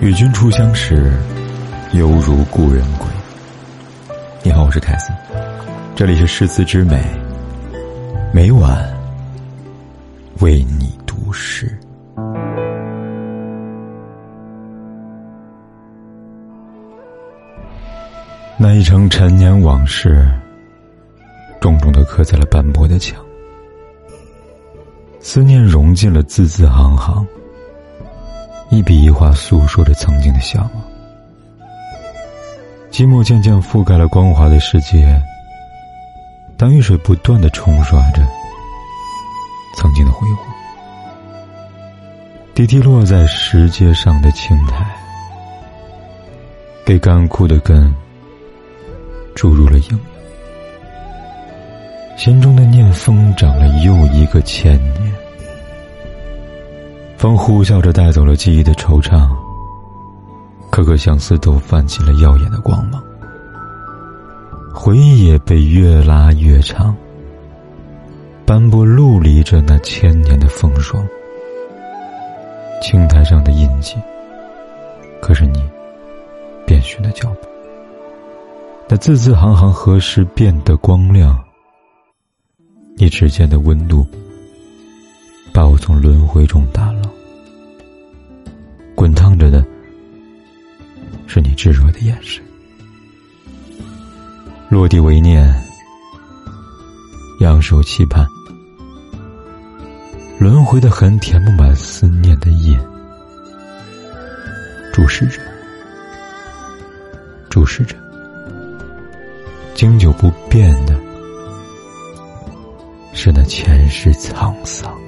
与君初相识，犹如故人归。你好，我是凯斯，这里是诗词之美，每晚为你读诗。那一程陈年往事，重重的刻在了斑驳的墙，思念融进了字字行行。一笔一画诉说着曾经的向往，寂寞渐渐覆盖了光滑的世界。当雨水不断的冲刷着曾经的辉煌，滴滴落在石阶上的青苔，给干枯的根注入了营养，心中的念疯长了又一个千年。风呼啸着带走了记忆的惆怅，颗颗相思都泛起了耀眼的光芒。回忆也被越拉越长，斑驳陆离着那千年的风霜。青苔上的印记，可是你遍寻的脚步。那字字行行何时变得光亮？你指尖的温度。从轮回中打捞，滚烫着的是你炙热的眼神。落地为念，仰首期盼，轮回的痕填不满思念的印，注视着，注视着，经久不变的是那前世沧桑。